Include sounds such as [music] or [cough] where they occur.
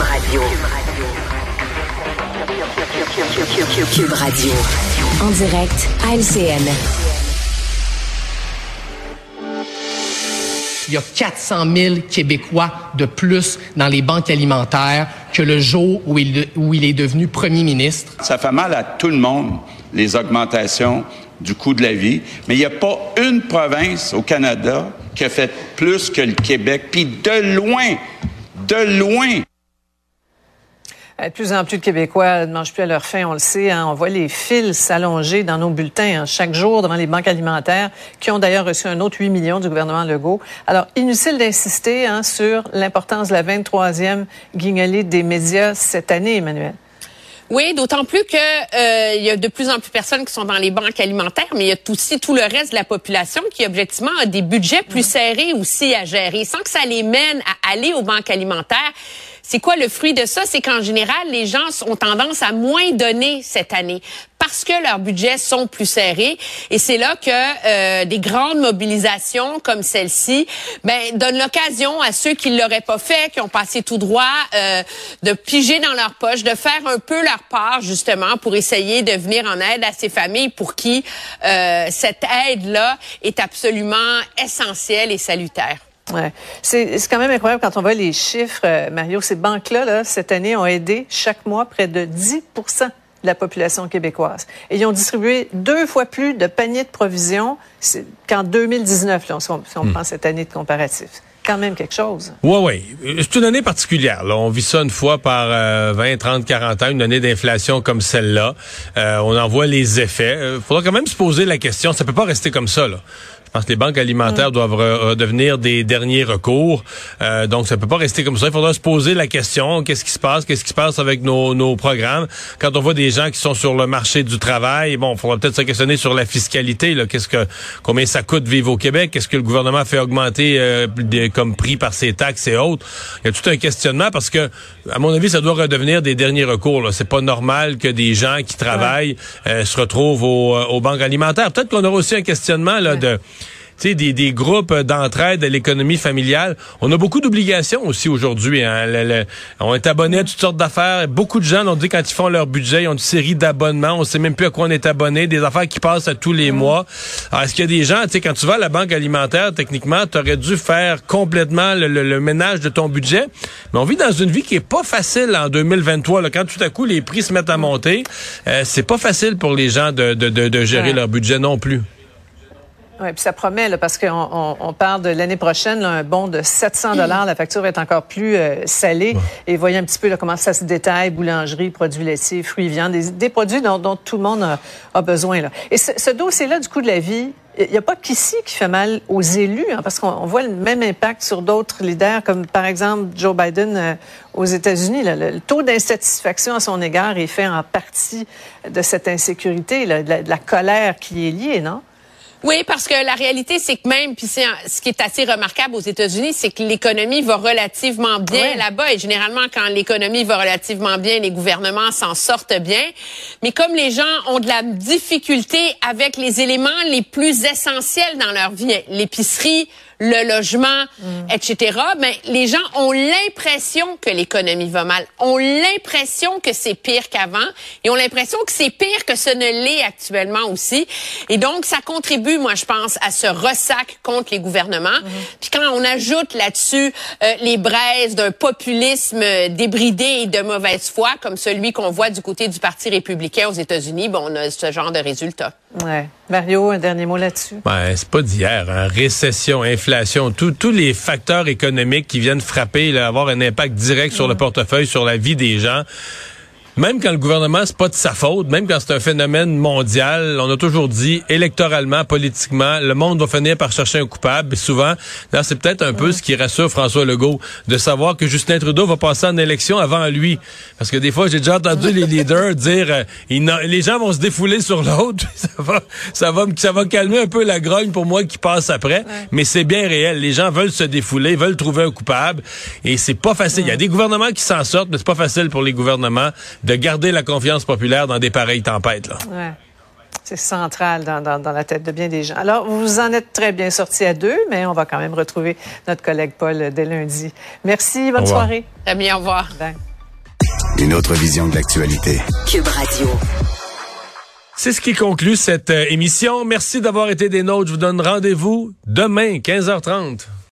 Cube Radio. Cube Radio. En direct à LCN. Il y a 400 000 Québécois de plus dans les banques alimentaires que le jour où il, où il est devenu premier ministre. Ça fait mal à tout le monde, les augmentations du coût de la vie, mais il n'y a pas une province au Canada qui a fait plus que le Québec, puis de loin, de loin. Euh, de plus en plus de Québécois ne mangent plus à leur faim, on le sait. Hein. On voit les fils s'allonger dans nos bulletins hein, chaque jour devant les banques alimentaires, qui ont d'ailleurs reçu un autre 8 millions du gouvernement Legault. Alors, inutile d'insister hein, sur l'importance de la 23e guignolée des médias cette année, Emmanuel. Oui, d'autant plus que euh, il y a de plus en plus de personnes qui sont dans les banques alimentaires, mais il y a aussi tout le reste de la population qui objectivement a des budgets plus serrés aussi à gérer, sans que ça les mène à aller aux banques alimentaires. C'est quoi le fruit de ça? C'est qu'en général, les gens ont tendance à moins donner cette année parce que leurs budgets sont plus serrés. Et c'est là que euh, des grandes mobilisations comme celle-ci ben, donnent l'occasion à ceux qui ne l'auraient pas fait, qui ont passé tout droit, euh, de piger dans leur poche, de faire un peu leur part justement pour essayer de venir en aide à ces familles pour qui euh, cette aide-là est absolument essentielle et salutaire. Ouais. C'est quand même incroyable quand on voit les chiffres, euh, Mario. Ces banques-là, là, cette année, ont aidé chaque mois près de 10% de la population québécoise. Et ils ont distribué deux fois plus de paniers de provisions qu'en 2019, là, si on, si on hmm. prend cette année de comparatif quand même quelque chose. Oui, oui. C'est une année particulière. Là. On vit ça une fois par 20, 30, 40 ans, une année d'inflation comme celle-là. Euh, on en voit les effets. Il euh, faudra quand même se poser la question. Ça peut pas rester comme ça. Là. Je pense que les banques alimentaires mm. doivent redevenir des derniers recours. Euh, donc, ça peut pas rester comme ça. Il faudra se poser la question, qu'est-ce qui se passe? Qu'est-ce qui se passe avec nos, nos programmes? Quand on voit des gens qui sont sur le marché du travail, bon, il faudra peut-être se questionner sur la fiscalité. Là. Qu'est-ce que, combien ça coûte vivre au Québec? Qu'est-ce que le gouvernement fait augmenter euh, comme prix par ses taxes et autres? Il y a tout un questionnement parce que, à mon avis, ça doit redevenir des derniers recours. C'est pas normal que des gens qui travaillent euh, se retrouvent aux, aux banques alimentaires. Peut-être qu'on aura aussi un questionnement là, de des, des groupes d'entraide à l'économie familiale. On a beaucoup d'obligations aussi aujourd'hui. Hein. on est abonné à toutes sortes d'affaires. Beaucoup de gens l'ont dit quand ils font leur budget, ils ont une série d'abonnements. On sait même plus à quoi on est abonné. Des affaires qui passent à tous les mois. Alors, est-ce qu'il y a des gens, tu sais, quand tu vas à la banque alimentaire, techniquement, tu aurais dû faire complètement le, ménage de ton budget. Mais on vit dans une vie qui est pas facile en 2023. Là, quand tout à coup les prix se mettent à monter, euh, c'est pas facile pour les gens de, de, de, gérer leur budget non plus. Oui, puis ça promet, là, parce qu'on on, parle de l'année prochaine, un bon de 700 dollars. La facture est encore plus euh, salée. Et voyez un petit peu là, comment ça se détaille, boulangerie, produits laitiers, fruits, viande, des, des produits dont, dont, tout le monde a, besoin. Là. Et ce, ce dossier-là du coût de la vie, il n'y a pas qu'ici qui fait mal aux élus, hein, parce qu'on voit le même impact sur d'autres leaders, comme par exemple Joe Biden euh, aux États-Unis. Le, taux d'insatisfaction à son égard est fait en partie de cette insécurité, de la colère qui est liée, non? Oui, parce que la réalité, c'est que même, puis c'est ce qui est assez remarquable aux États-Unis, c'est que l'économie va relativement bien là-bas. Et généralement, quand l'économie va relativement bien, les gouvernements s'en sortent bien. Mais comme les gens ont de la difficulté avec les éléments les plus essentiels dans leur vie, l'épicerie, le logement, mm. etc. Mais les gens ont l'impression que l'économie va mal, ont l'impression que c'est pire qu'avant et ont l'impression que c'est pire que ce ne l'est actuellement aussi. Et donc, ça contribue, moi, je pense, à ce ressac contre les gouvernements. Mm-hmm. Puis quand on ajoute là-dessus euh, les braises d'un populisme débridé et de mauvaise foi, comme celui qu'on voit du côté du Parti républicain aux États-Unis, bon, on a ce genre de résultat. Ouais. Mario, un dernier mot là-dessus? Ben, c'est pas d'hier. Hein. Récession, inflation, tous les facteurs économiques qui viennent frapper, avoir un impact direct sur le mm. portefeuille, sur la vie des gens même quand le gouvernement, c'est pas de sa faute, même quand c'est un phénomène mondial, on a toujours dit, électoralement, politiquement, le monde va finir par chercher un coupable. Et souvent, là, c'est peut-être un peu ce qui rassure François Legault, de savoir que Justin Trudeau va passer en élection avant lui. Parce que des fois, j'ai déjà entendu les leaders [laughs] dire, euh, les gens vont se défouler sur l'autre. [laughs] ça va, ça va, ça va calmer un peu la grogne pour moi qui passe après. Mais c'est bien réel. Les gens veulent se défouler, veulent trouver un coupable. Et c'est pas facile. Il y a des gouvernements qui s'en sortent, mais c'est pas facile pour les gouvernements de garder la confiance populaire dans des pareilles tempêtes. Là. Ouais. C'est central dans, dans, dans, la tête de bien des gens. Alors, vous en êtes très bien sortis à deux, mais on va quand même retrouver notre collègue Paul dès lundi. Merci, bonne soirée. Très bien, au revoir. Une autre vision de l'actualité. Cube Radio. C'est ce qui conclut cette euh, émission. Merci d'avoir été des nôtres. Je vous donne rendez-vous demain, 15h30.